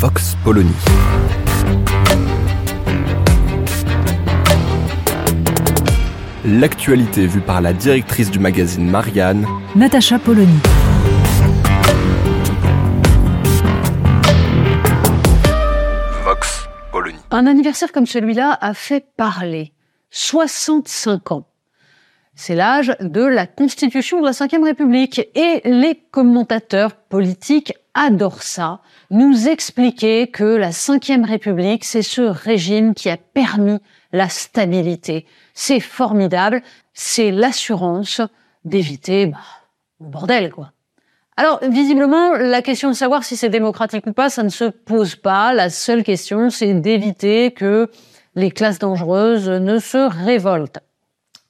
Vox Polony. L'actualité vue par la directrice du magazine Marianne, Natacha Polony. Vox Polony. Un anniversaire comme celui-là a fait parler. 65 ans. C'est l'âge de la constitution de la Ve République. Et les commentateurs politiques adorent ça. Nous expliquer que la Ve République, c'est ce régime qui a permis la stabilité. C'est formidable. C'est l'assurance d'éviter bah, le bordel, quoi. Alors, visiblement, la question de savoir si c'est démocratique ou pas, ça ne se pose pas. La seule question, c'est d'éviter que les classes dangereuses ne se révoltent.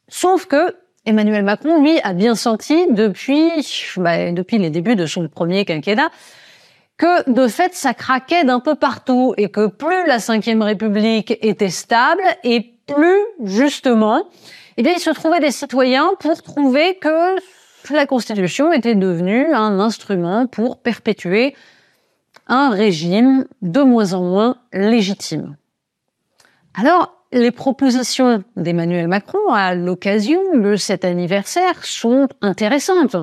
Sauf que Emmanuel Macron, lui, a bien senti depuis, bah, depuis les débuts de son premier quinquennat que de fait ça craquait d'un peu partout et que plus la Ve République était stable et plus justement, eh bien il se trouvait des citoyens pour trouver que la Constitution était devenue un instrument pour perpétuer un régime de moins en moins légitime. Alors, les propositions d'Emmanuel Macron à l'occasion de cet anniversaire sont intéressantes.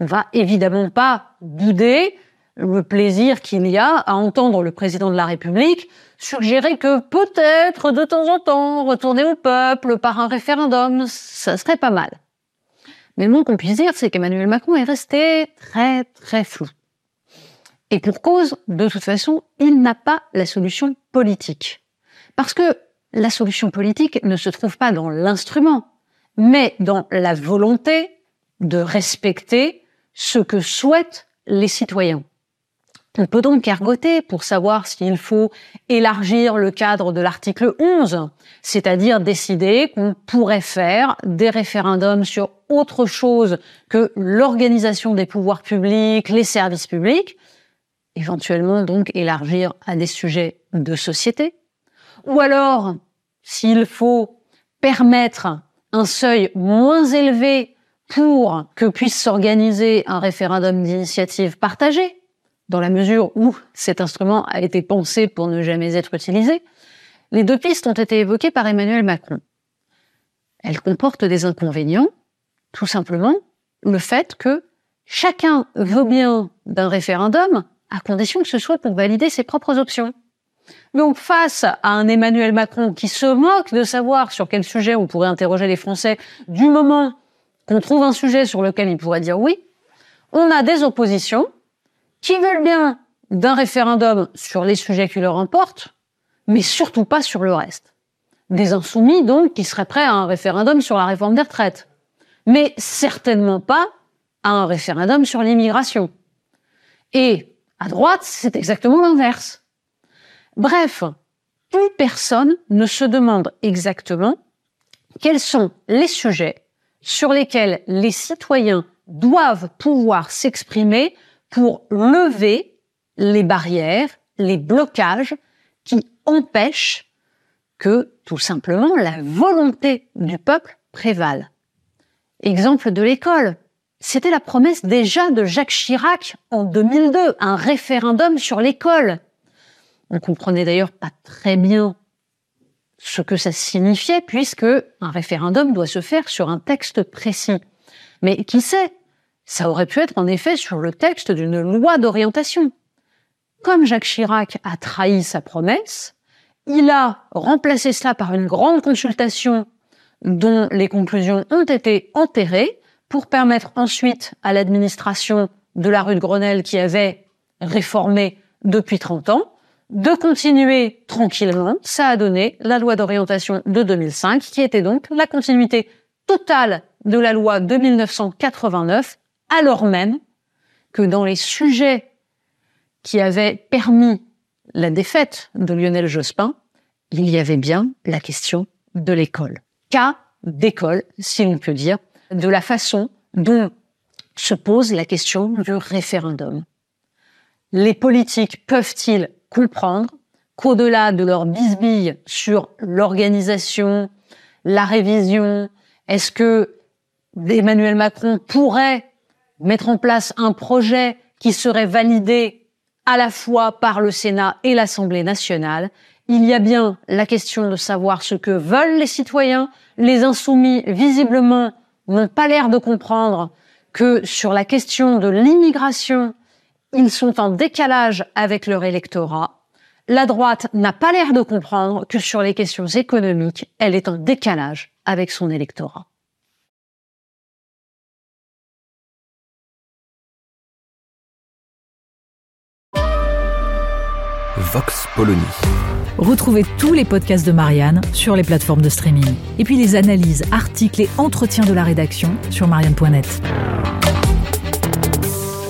On va évidemment pas bouder le plaisir qu'il y a à entendre le président de la République suggérer que peut-être de temps en temps retourner au peuple par un référendum, ça serait pas mal. Mais le moins qu'on puisse dire, c'est qu'Emmanuel Macron est resté très très flou. Et pour cause, de toute façon, il n'a pas la solution politique. Parce que la solution politique ne se trouve pas dans l'instrument, mais dans la volonté de respecter ce que souhaitent les citoyens. On peut donc ergoter pour savoir s'il faut élargir le cadre de l'article 11, c'est-à-dire décider qu'on pourrait faire des référendums sur autre chose que l'organisation des pouvoirs publics, les services publics, éventuellement donc élargir à des sujets de société, ou alors s'il faut permettre un seuil moins élevé pour que puisse s'organiser un référendum d'initiative partagée, dans la mesure où cet instrument a été pensé pour ne jamais être utilisé, les deux pistes ont été évoquées par Emmanuel Macron. Elles comportent des inconvénients, tout simplement le fait que chacun veut bien d'un référendum à condition que ce soit pour valider ses propres options. Donc face à un Emmanuel Macron qui se moque de savoir sur quel sujet on pourrait interroger les Français du moment qu'on trouve un sujet sur lequel il pourrait dire oui, on a des oppositions qui veulent bien d'un référendum sur les sujets qui leur importent, mais surtout pas sur le reste. Des insoumis, donc, qui seraient prêts à un référendum sur la réforme des retraites, mais certainement pas à un référendum sur l'immigration. Et à droite, c'est exactement l'inverse. Bref, plus personne ne se demande exactement quels sont les sujets sur lesquels les citoyens doivent pouvoir s'exprimer pour lever les barrières, les blocages qui empêchent que tout simplement la volonté du peuple prévale. Exemple de l'école. C'était la promesse déjà de Jacques Chirac en 2002, un référendum sur l'école. On comprenait d'ailleurs pas très bien ce que ça signifiait puisque un référendum doit se faire sur un texte précis. Mais qui sait ça aurait pu être en effet sur le texte d'une loi d'orientation. Comme Jacques Chirac a trahi sa promesse, il a remplacé cela par une grande consultation dont les conclusions ont été enterrées pour permettre ensuite à l'administration de la rue de Grenelle qui avait réformé depuis 30 ans de continuer tranquillement. Ça a donné la loi d'orientation de 2005 qui était donc la continuité totale de la loi de 1989 alors même que dans les sujets qui avaient permis la défaite de Lionel Jospin, il y avait bien la question de l'école. Cas d'école, si l'on peut dire, de la façon dont se pose la question du référendum. Les politiques peuvent-ils comprendre qu'au-delà de leur bisbille sur l'organisation, la révision, est-ce que Emmanuel Macron pourrait mettre en place un projet qui serait validé à la fois par le Sénat et l'Assemblée nationale? Il y a bien la question de savoir ce que veulent les citoyens. Les insoumis, visiblement, n'ont pas l'air de comprendre que sur la question de l'immigration, ils sont en décalage avec leur électorat. La droite n'a pas l'air de comprendre que sur les questions économiques, elle est en décalage avec son électorat. Vox Polony. Retrouvez tous les podcasts de Marianne sur les plateformes de streaming. Et puis les analyses, articles et entretiens de la rédaction sur marianne.net.